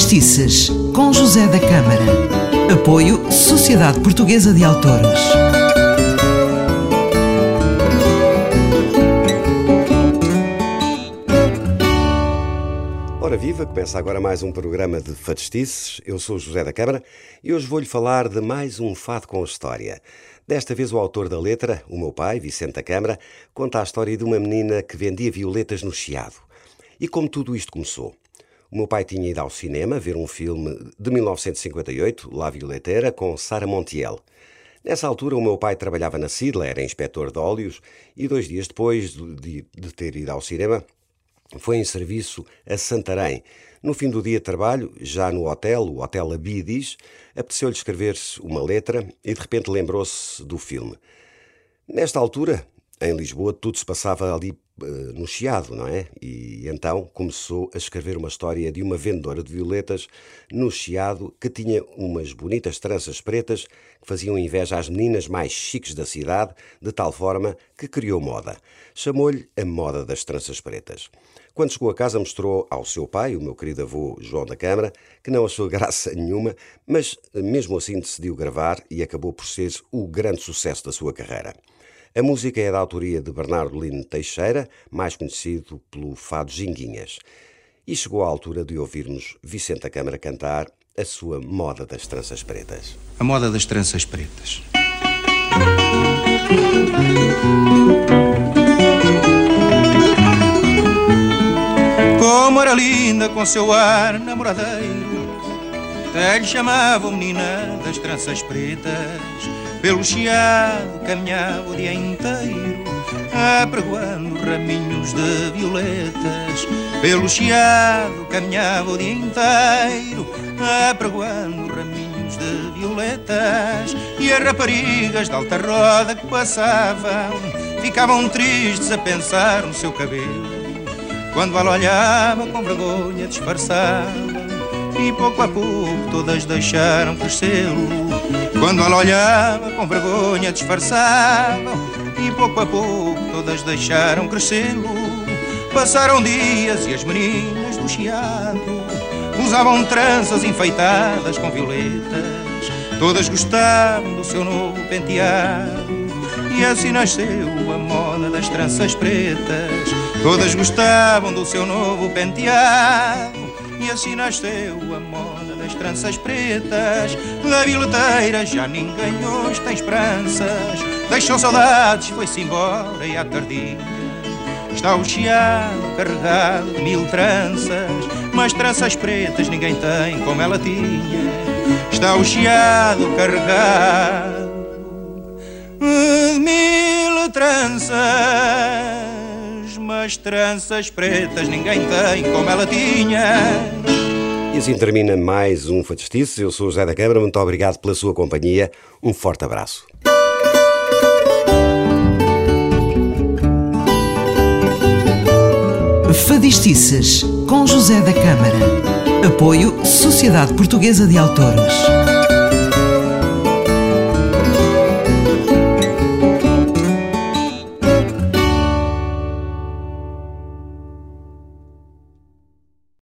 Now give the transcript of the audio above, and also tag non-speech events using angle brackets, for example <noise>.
Fadistices, com José da Câmara. Apoio Sociedade Portuguesa de Autores. Ora viva, começa agora mais um programa de Fadistices. Eu sou José da Câmara e hoje vou-lhe falar de mais um fado com história. Desta vez o autor da letra, o meu pai, Vicente da Câmara, conta a história de uma menina que vendia violetas no Chiado. E como tudo isto começou? O meu pai tinha ido ao cinema ver um filme de 1958, La Violeteira, com Sara Montiel. Nessa altura, o meu pai trabalhava na Sidla, era inspetor de óleos, e dois dias depois de, de ter ido ao cinema, foi em serviço a Santarém. No fim do dia de trabalho, já no hotel, o Hotel Abidis, apeteceu-lhe escrever-se uma letra e de repente lembrou-se do filme. Nesta altura, em Lisboa, tudo se passava ali uh, no Chiado, não é? E então começou a escrever uma história de uma vendedora de violetas no Chiado que tinha umas bonitas tranças pretas que faziam inveja às meninas mais chiques da cidade, de tal forma que criou moda. Chamou-lhe a moda das tranças pretas. Quando chegou a casa, mostrou ao seu pai, o meu querido avô João da Câmara, que não achou <laughs> graça nenhuma, mas mesmo assim decidiu gravar e acabou por ser o grande sucesso da sua carreira. A música é da autoria de Bernardo Lino Teixeira, mais conhecido pelo fado Ginguinhas. E chegou a altura de ouvirmos Vicente da Câmara cantar a sua moda das tranças pretas. A moda das tranças pretas. Como era linda com seu ar namoradeiro, até lhe chamavam menina das tranças pretas. Pelo chiado caminhava o dia inteiro Apregoando raminhos de violetas Pelo chiado caminhava o dia inteiro Apregoando raminhos de violetas E as raparigas da alta roda que passavam Ficavam tristes a pensar no seu cabelo Quando ela olhava com vergonha disfarçava e pouco a pouco todas deixaram crescê-lo. Quando ela olhava com vergonha disfarçava e pouco a pouco todas deixaram crescê-lo. Passaram dias e as meninas do chiado usavam tranças enfeitadas com violetas. Todas gostavam do seu novo penteado e assim nasceu a moda das tranças pretas. Todas gostavam do seu novo penteado e assim nasceu a moda das tranças pretas. Da bilheteira já ninguém hoje tem esperanças. Deixou saudades, foi-se embora e à tardinha Está o chiado carregado de mil tranças. Mas tranças pretas ninguém tem como ela tinha. Está o chiado carregado de mil tranças mas tranças pretas ninguém tem como ela tinha. E assim termina mais um Fadistice. Eu sou o José da Câmara, muito obrigado pela sua companhia. Um forte abraço. Fadistices, com José da Câmara. Apoio Sociedade Portuguesa de Autores.